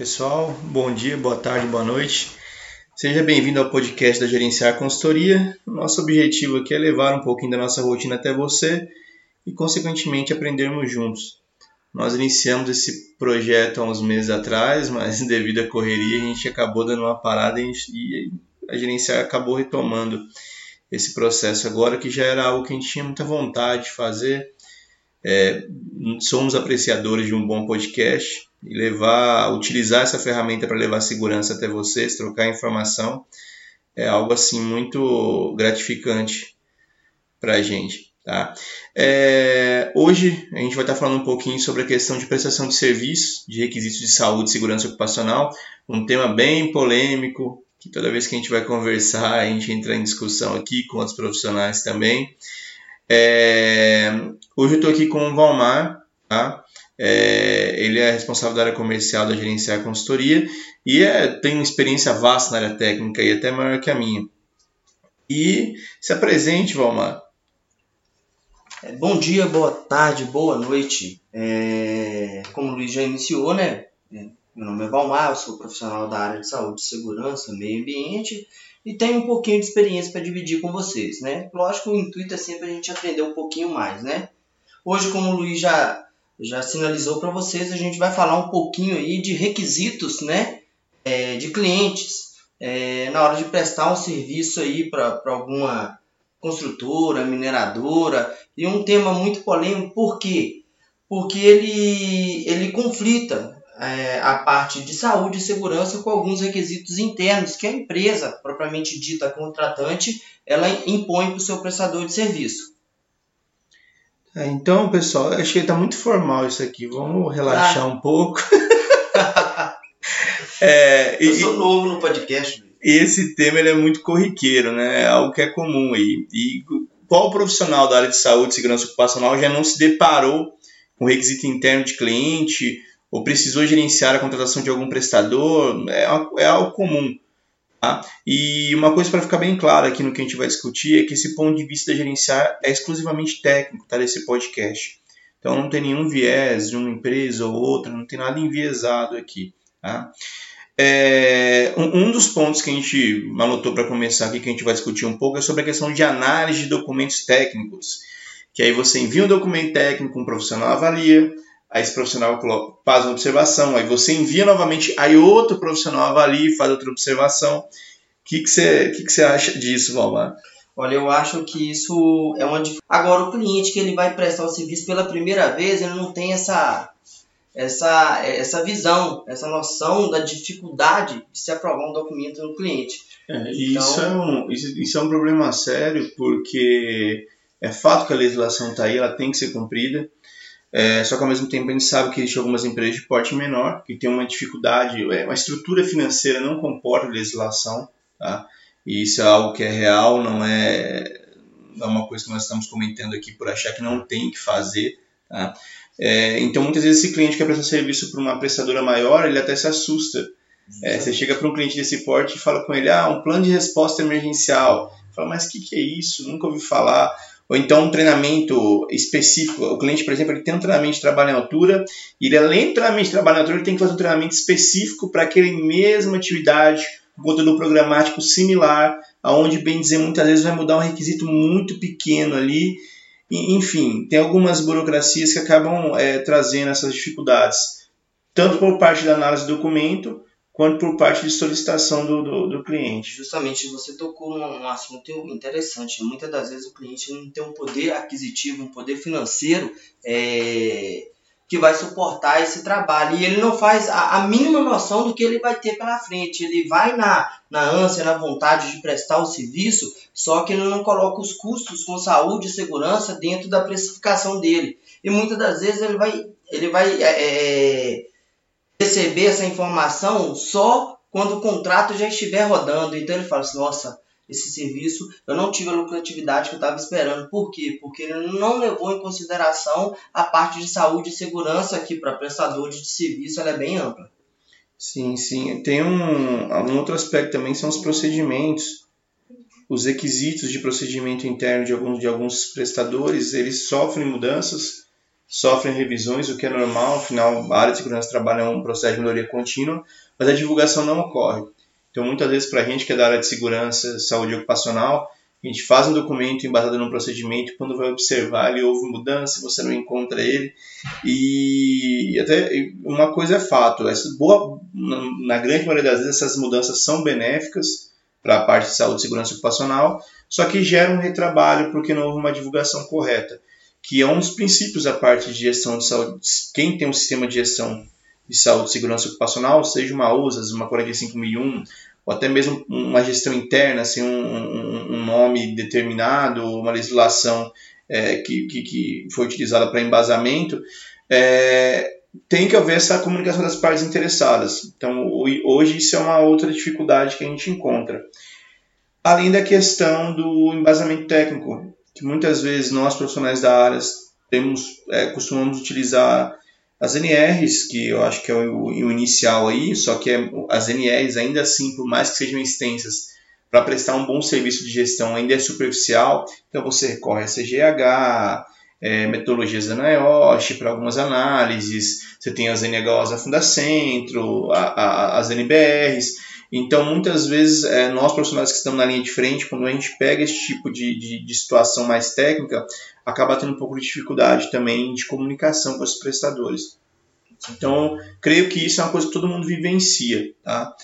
Pessoal, bom dia, boa tarde, boa noite. Seja bem-vindo ao podcast da Gerenciar Consultoria. Nosso objetivo aqui é levar um pouquinho da nossa rotina até você e, consequentemente, aprendermos juntos. Nós iniciamos esse projeto há uns meses atrás, mas devido à correria a gente acabou dando uma parada e a Gerenciar acabou retomando esse processo agora, que já era algo que a gente tinha muita vontade de fazer. É, somos apreciadores de um bom podcast e levar, utilizar essa ferramenta para levar segurança até vocês, trocar informação, é algo assim muito gratificante para a gente. Tá? É, hoje a gente vai estar falando um pouquinho sobre a questão de prestação de serviço, de requisitos de saúde e segurança ocupacional, um tema bem polêmico, que toda vez que a gente vai conversar, a gente entra em discussão aqui com outros profissionais também. É, hoje eu estou aqui com o Valmar, tá? É, ele é responsável da área comercial da Gerenciar Consultoria e é, tem uma experiência vasta na área técnica e até maior que a minha. E se apresente, Valmar. É, bom dia, boa tarde, boa noite. É, como o Luiz já iniciou, né? É, meu nome é Valmar, eu sou profissional da área de saúde, segurança, meio ambiente e tenho um pouquinho de experiência para dividir com vocês, né? Lógico, o intuito é sempre a gente aprender um pouquinho mais, né? Hoje, como o Luiz já já sinalizou para vocês, a gente vai falar um pouquinho aí de requisitos, né, é, de clientes é, na hora de prestar um serviço aí para alguma construtora, mineradora e um tema muito polêmico, por quê? Porque ele, ele conflita é, a parte de saúde e segurança com alguns requisitos internos que a empresa, propriamente dita contratante, ela impõe para o seu prestador de serviço. É, então, pessoal, acho que está muito formal isso aqui. Vamos relaxar ah. um pouco. é, Eu e, sou novo no podcast. E esse tema ele é muito corriqueiro, né? É algo que é comum aí. E qual profissional da área de saúde e segurança ocupacional já não se deparou com requisito interno de cliente ou precisou gerenciar a contratação de algum prestador? É, é algo comum. Tá? E uma coisa para ficar bem claro aqui no que a gente vai discutir é que esse ponto de vista gerenciar é exclusivamente técnico tá, desse podcast. Então não tem nenhum viés de uma empresa ou outra, não tem nada enviesado aqui. Tá? É, um, um, dos pontos que a gente anotou para começar aqui, que a gente vai discutir um pouco, é sobre a questão de análise de documentos técnicos. Que aí você envia um documento técnico, um profissional avalia, aí esse profissional faz uma observação, aí você envia novamente, aí outro profissional avalia e faz outra observação. O que, que, você, que, que você acha disso, Valmar? Olha, eu acho que isso é uma Agora, o cliente que ele vai prestar o serviço pela primeira vez, ele não tem essa, essa, essa visão, essa noção da dificuldade de se aprovar um documento no cliente. É, então... isso, é um, isso, isso é um problema sério, porque é fato que a legislação está aí, ela tem que ser cumprida. É, só que ao mesmo tempo a gente sabe que existem algumas empresas de porte menor que têm uma dificuldade, é, uma estrutura financeira não comporta legislação, tá? E isso é algo que é real, não é, não é uma coisa que nós estamos comentando aqui por achar que não tem que fazer, tá? É, então muitas vezes esse cliente quer prestar serviço para uma prestadora maior, ele até se assusta. É, você chega para um cliente desse porte e fala com ele, ah, um plano de resposta emergencial. Fala, mas o que, que é isso? Nunca ouvi falar ou então um treinamento específico. O cliente, por exemplo, ele tem um treinamento de trabalho em altura, e ele, além do treinamento de trabalho em altura, ele tem que fazer um treinamento específico para aquela mesma atividade, com conteúdo programático similar, aonde, bem dizer, muitas vezes vai mudar um requisito muito pequeno ali. Enfim, tem algumas burocracias que acabam é, trazendo essas dificuldades, tanto por parte da análise do documento, quanto por parte de solicitação do, do, do, cliente. Justamente, você tocou num assunto interessante. Muitas das vezes o cliente não tem um poder aquisitivo, um poder financeiro é, que vai suportar esse trabalho. E ele não faz a, a, mínima noção do que ele vai ter pela frente. Ele vai na, na ânsia, na vontade de prestar o serviço, só que ele não coloca os custos com saúde e segurança dentro da precificação dele. E muitas das vezes ele vai, ele vai é, é receber essa informação só quando o contrato já estiver rodando. Então ele fala assim: nossa, esse serviço eu não tive a lucratividade que eu estava esperando. Por quê? Porque ele não levou em consideração a parte de saúde e segurança que para prestadores de serviço ela é bem ampla. Sim, sim. Tem um, um outro aspecto também são os procedimentos. Os requisitos de procedimento interno de alguns, de alguns prestadores, eles sofrem mudanças sofrem revisões, o que é normal, afinal, a área de segurança do trabalho é um processo de melhoria contínua, mas a divulgação não ocorre. Então, muitas vezes, para a gente que é da área de segurança, saúde ocupacional, a gente faz um documento embasado num procedimento, quando vai observar ele houve mudança, você não encontra ele. E até uma coisa é fato, essa boa, na grande maioria das vezes essas mudanças são benéficas para a parte de saúde e segurança ocupacional, só que geram um retrabalho porque não houve uma divulgação correta que é um dos princípios da parte de gestão de saúde. Quem tem um sistema de gestão de saúde e segurança ocupacional, seja uma USAS, uma 45001, ou até mesmo uma gestão interna, assim, um, um, nome determinado, uma legislação é, que, que, que, foi utilizada para embasamento, é, tem que haver essa comunicação das partes interessadas. Então, hoje isso é uma outra dificuldade que a gente encontra. Além da questão do embasamento técnico que muitas vezes nós profissionais da área temos, é, costumamos utilizar as NRs, que eu acho que é o, o inicial aí, só que é, as NRs ainda assim, por mais que sejam extensas, para prestar um bom serviço de gestão ainda é superficial, então você recorre a CGH, é, metodologias da NIOSH para algumas análises, você tem as NHOs da Fundacentro, a, a, as NBRs, então, muitas vezes, é, nós profissionais que estamos na linha de frente, quando a gente pega esse tipo de, de, de, situação mais técnica, acaba tendo um pouco de dificuldade também de comunicação com os prestadores. Então, creio que isso é uma coisa que todo mundo vivencia. Tá?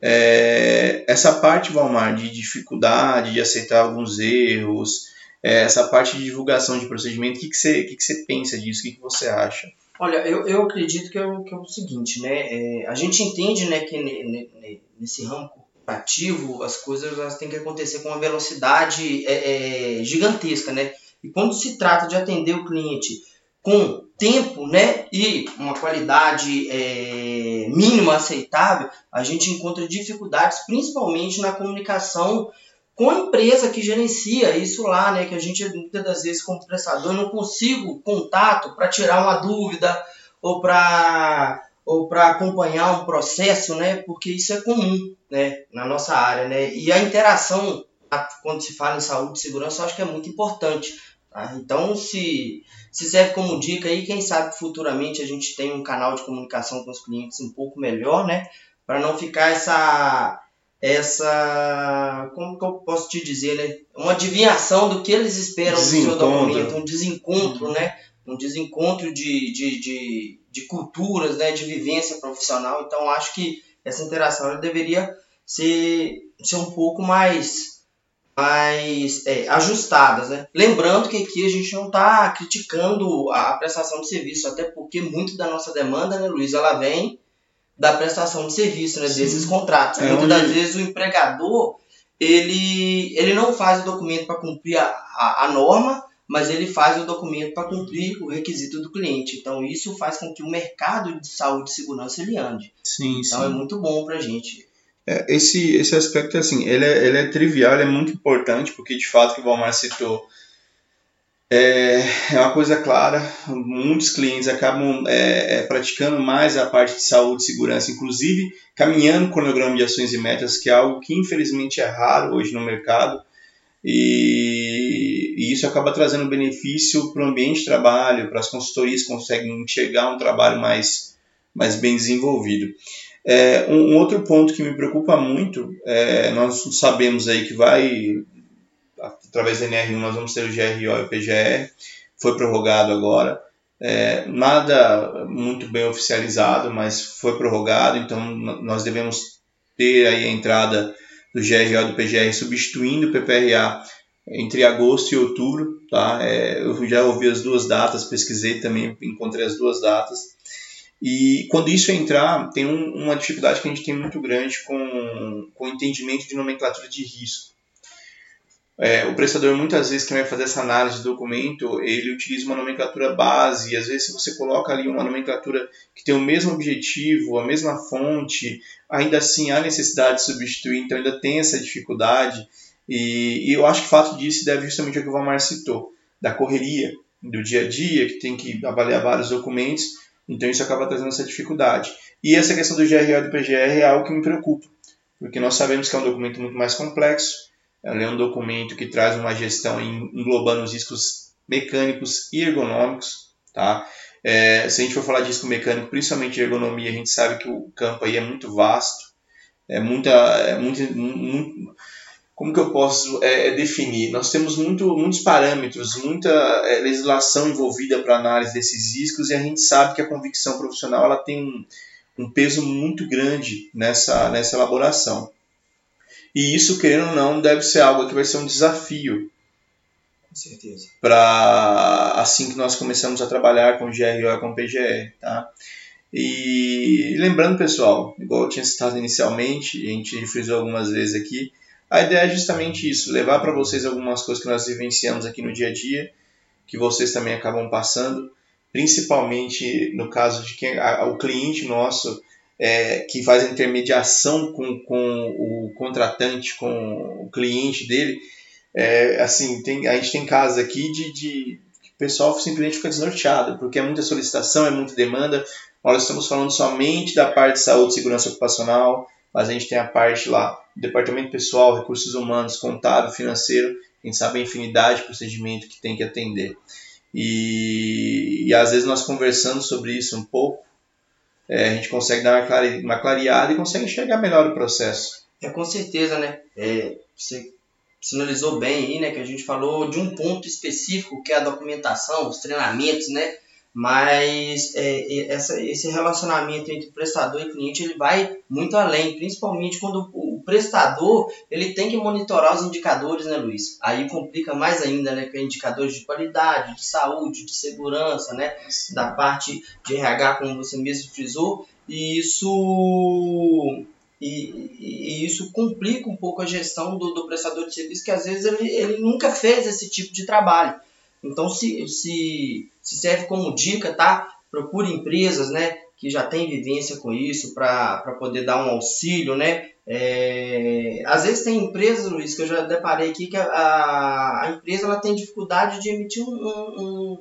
É, essa parte, Valmar, de dificuldade de aceitar alguns erros, é, essa parte de divulgação de procedimento, o que, que, você, que, que você pensa disso? O que, que você acha? Olha, eu, eu acredito que é, o, que é o seguinte, né? É, a gente entende né, que nesse ramo corporativo as coisas elas têm que acontecer com uma velocidade é, é, gigantesca, né? E quando se trata de atender o cliente com tempo, né, e uma qualidade é, mínima aceitável, a gente encontra dificuldades, principalmente na comunicação com a empresa que gerencia isso lá, né? Que a gente muitas das vezes como prestador não consigo contato para tirar uma dúvida ou para ou para acompanhar um processo, né? Porque isso é comum, né? Na nossa área, né? E a interação quando se fala em saúde e segurança, eu acho que é muito importante. Tá? Então, se, se serve como dica aí, quem sabe futuramente a gente tem um canal de comunicação com os clientes um pouco melhor, né? Para não ficar essa essa, como que eu posso te dizer, né? Uma adivinhação do que eles esperam do seu documento, um desencontro, uhum. né? Um desencontro de, de, de, de, culturas, né? De vivência profissional. Então, acho que essa interação deveria ser, ser um pouco mais, mais é, ajustadas, né? Lembrando que aqui a gente não está criticando a prestação de serviço, até porque muito da nossa demanda, né, Luiz, ela vem da prestação de serviço, né, desses contratos. É Muitas onde... das vezes o empregador ele, ele não faz o documento para cumprir a, a, a, norma, mas ele faz o documento para cumprir o requisito do cliente. Então isso faz com que o mercado de saúde e segurança ele ande. Sim, então sim. é muito bom para a gente. É, esse, esse aspecto assim, ele é, ele é trivial, ele é muito importante, porque de fato que o Valmar citou é, é uma coisa clara, muitos clientes acabam é, é, praticando mais a parte de saúde e segurança, inclusive caminhando com o cronograma de ações e metas, que é algo que infelizmente é raro hoje no mercado, e, e isso acaba trazendo benefício para o ambiente de trabalho, para as consultorias que conseguem enxergar um trabalho mais, mais bem desenvolvido. É, um, um, outro ponto que me preocupa muito, é, nós sabemos aí que vai através da NR1 nós vamos ter o GRO e o PGR, foi prorrogado agora. É, nada muito bem oficializado, mas foi prorrogado, então nós devemos ter aí a entrada do GRO e do PGR substituindo o PPRA entre agosto e outubro. Tá? É, eu já ouvi as duas datas, pesquisei também, encontrei as duas datas. E quando isso entrar, tem um, uma dificuldade que a gente tem muito grande com o entendimento de nomenclatura de risco. É, o prestador, muitas vezes, que vai fazer essa análise do documento, ele utiliza uma nomenclatura base, e às vezes, se você coloca ali uma nomenclatura que tem o mesmo objetivo, a mesma fonte, ainda assim há necessidade de substituir, então ainda tem essa dificuldade. E, e eu acho que o fato disso deve justamente ao que o Valmar citou, da correria, do dia a dia, que tem que avaliar vários documentos, então isso acaba trazendo essa dificuldade. E essa questão do GRO e do PGR é algo que me preocupa, porque nós sabemos que é um documento muito mais complexo, ela é um documento que traz uma gestão englobando os riscos mecânicos e ergonômicos. tá? É, se a gente for falar disso com mecânico, principalmente de ergonomia, a gente sabe que o campo aí é muito vasto, é muita, é muito, muito como que eu posso é, é, definir? Nós temos muito, muitos parâmetros, muita é, legislação envolvida para análise desses riscos e a gente sabe que a convicção profissional ela tem um, um peso muito grande nessa, nessa elaboração. E isso, querendo ou não, deve ser algo que vai ser um desafio. Com certeza. Para assim que nós começamos a trabalhar com GRO e com PGR, tá? E lembrando, pessoal, igual eu tinha citado inicialmente, a gente frisou algumas vezes aqui, a ideia é justamente isso, levar para vocês algumas coisas que nós vivenciamos aqui no dia a dia, que vocês também acabam passando, principalmente no caso de quem a, o cliente nosso é, que faz a intermediação com, com o contratante, com o cliente dele, é, assim, tem, a gente tem casos aqui de, de o pessoal simplesmente fica desnorteado, porque é muita solicitação, é muita demanda. Nós estamos falando somente da parte de saúde e segurança ocupacional, mas a gente tem a parte lá departamento pessoal, recursos humanos, contábil, financeiro, a gente sabe a infinidade de procedimento que tem que atender. E, e às vezes nós conversando sobre isso um pouco, é, a gente consegue dar uma, clare, uma clareada e consegue enxergar melhor o processo. É, com certeza, né? É, você sinalizou bem aí, né, que a gente falou de um ponto específico, que é a documentação, os treinamentos, né? mas é, essa, esse relacionamento entre prestador e cliente ele vai muito além, principalmente quando o, prestador ele tem que monitorar os indicadores, né, Luiz? Aí complica mais ainda, né, com indicadores de qualidade, de saúde, de segurança, né, da parte de RH, como você mesmo frisou, e isso e, e, isso complica um pouco a gestão do, do prestador de serviço, que às vezes ele, ele nunca fez esse tipo de trabalho. Então, se, se, se serve como dica, tá? Procure empresas, né? Que já têm vivência com isso para poder dar um auxílio, né? É, às vezes tem empresas, Luiz, que eu já deparei aqui, que a, a empresa ela tem dificuldade de emitir um, um,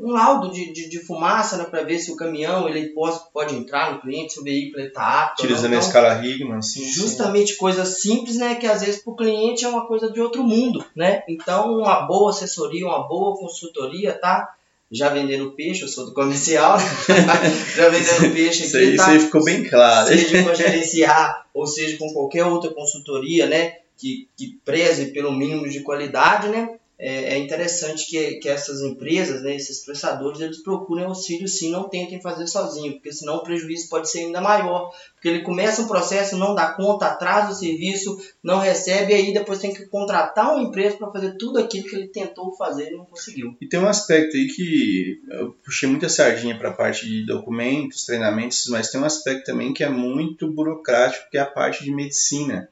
um laudo de, de, de fumaça né, para ver se o caminhão ele pode, pode entrar no cliente, se o veículo está apto. Utilizando então, a escala Rigman, sim. Justamente sim. coisas simples, né? Que às vezes para o cliente é uma coisa de outro mundo, né? Então, uma boa assessoria, uma boa consultoria, tá? Já vendendo peixe, eu sou do comercial, já vendendo peixe aqui. Isso aí, tá? isso aí ficou bem claro. Seja com a gerenciar, ou seja com qualquer outra consultoria, né? Que, que preze pelo mínimo de qualidade, né? É, é interessante que, que essas empresas, né, esses prestadores, eles procurem auxílio sim, não tentem fazer sozinho, porque senão o prejuízo pode ser ainda maior. Porque ele começa um processo, não dá conta, atrasa o serviço, não recebe, e aí depois tem que contratar uma empresa para fazer tudo aquilo que ele tentou fazer e não conseguiu. E tem um aspecto aí que eu puxei muita sardinha para a parte de documentos, treinamentos, mas tem um aspecto também que é muito burocrático, que é a parte de medicina.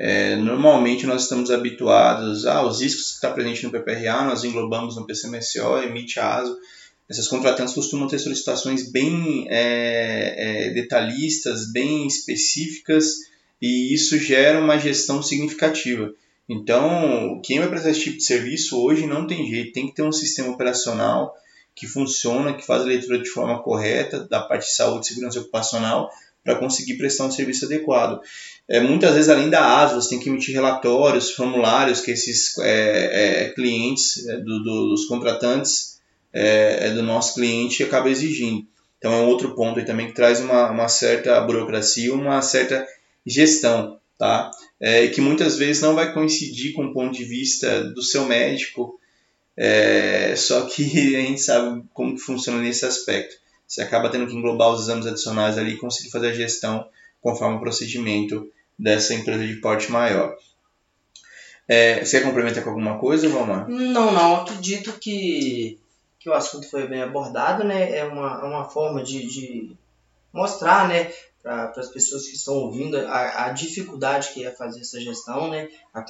É, normalmente nós estamos habituados aos riscos que está presente no PPRA, nós englobamos no PCMSO, emite ASO. Essas contratantes costumam ter solicitações bem é, é, detalhistas, bem específicas, e isso gera uma gestão significativa. Então, quem vai prestar esse tipo de serviço hoje não tem jeito, tem que ter um sistema operacional que funciona, que faz a leitura de forma correta da parte de saúde e segurança ocupacional para conseguir prestar um serviço adequado. É, muitas vezes, além da ASO, você tem que emitir relatórios, formulários que esses é, é, clientes, é, do, do, dos contratantes é, é, do nosso cliente acabam exigindo. Então, é um outro ponto aí também que traz uma, uma certa burocracia, uma certa gestão, tá? Que muitas vezes não vai coincidir com o ponto de vista do seu médico, só que a gente sabe como que funciona nesse aspecto. Você acaba tendo que englobar os exames adicionais ali e conseguir fazer a gestão conforme o procedimento dessa empresa de porte maior. É, você complementa com alguma coisa, Valmar? Não, não. Acredito que, que o assunto foi bem abordado, né? É uma, é uma forma de, de mostrar, né, para as pessoas que estão ouvindo a, a, dificuldade que é fazer essa gestão, né? A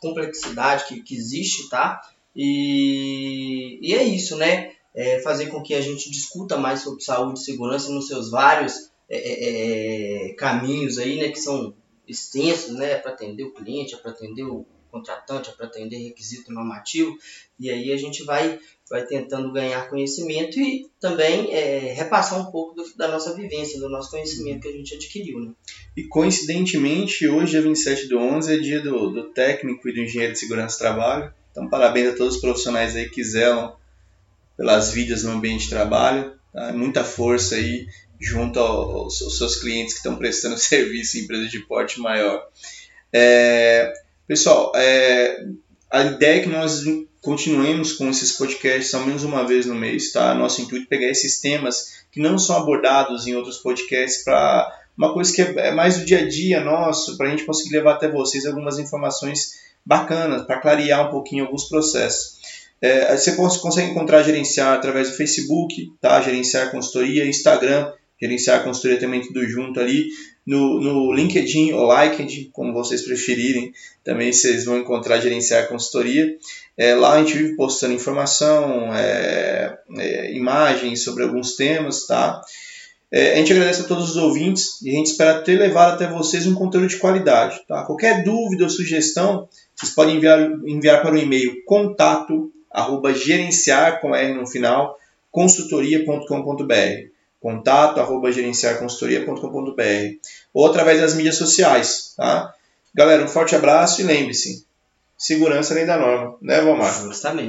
complexidade que, que existe, tá? E, e é isso, né? É fazer com que a gente discuta mais sobre saúde e segurança nos seus vários é, é, é caminhos aí, né? Que são extensos, né, para atender o cliente, para atender o contratante, para atender requisito normativo, e aí a gente vai, vai tentando ganhar conhecimento e também é, repassar um pouco do, da nossa vivência, do nosso conhecimento que a gente adquiriu. Né? E coincidentemente, hoje, dia 27 do 11, é dia do, do técnico e do engenheiro de segurança do trabalho, então parabéns a todos os profissionais aí que zelam pelas vidas no ambiente de trabalho. Tá? Muita força aí junto aos, aos seus clientes que estão prestando serviço em empresas de porte maior. É, pessoal, é, a ideia é que nós continuemos com esses podcasts ao menos uma vez no mês, tá? Nosso intuito é pegar esses temas que não são abordados em outros podcasts para uma coisa que é, é mais do dia a dia nosso, para a gente conseguir levar até vocês algumas informações bacanas, para clarear um pouquinho alguns processos. É, você consegue encontrar gerenciar através do Facebook, tá? Gerenciar consultoria, Instagram, gerenciar consultoria também tudo junto ali. No, no LinkedIn ou LinkedIn, como vocês preferirem, também vocês vão encontrar gerenciar consultoria. É, lá a gente vive postando informação, é, é, imagens sobre alguns temas, tá? É, a gente agradece a todos os ouvintes e a gente espera ter levado até vocês um conteúdo de qualidade. Tá? Qualquer dúvida ou sugestão, vocês podem enviar, enviar para o e-mail contato arroba gerenciar com R no final, consultoria.com.br contato arroba gerenciarconsultoria.com.br ou através das mídias sociais, tá? Galera, um forte abraço e lembre-se, segurança além da norma, né, Valmar? Justamente.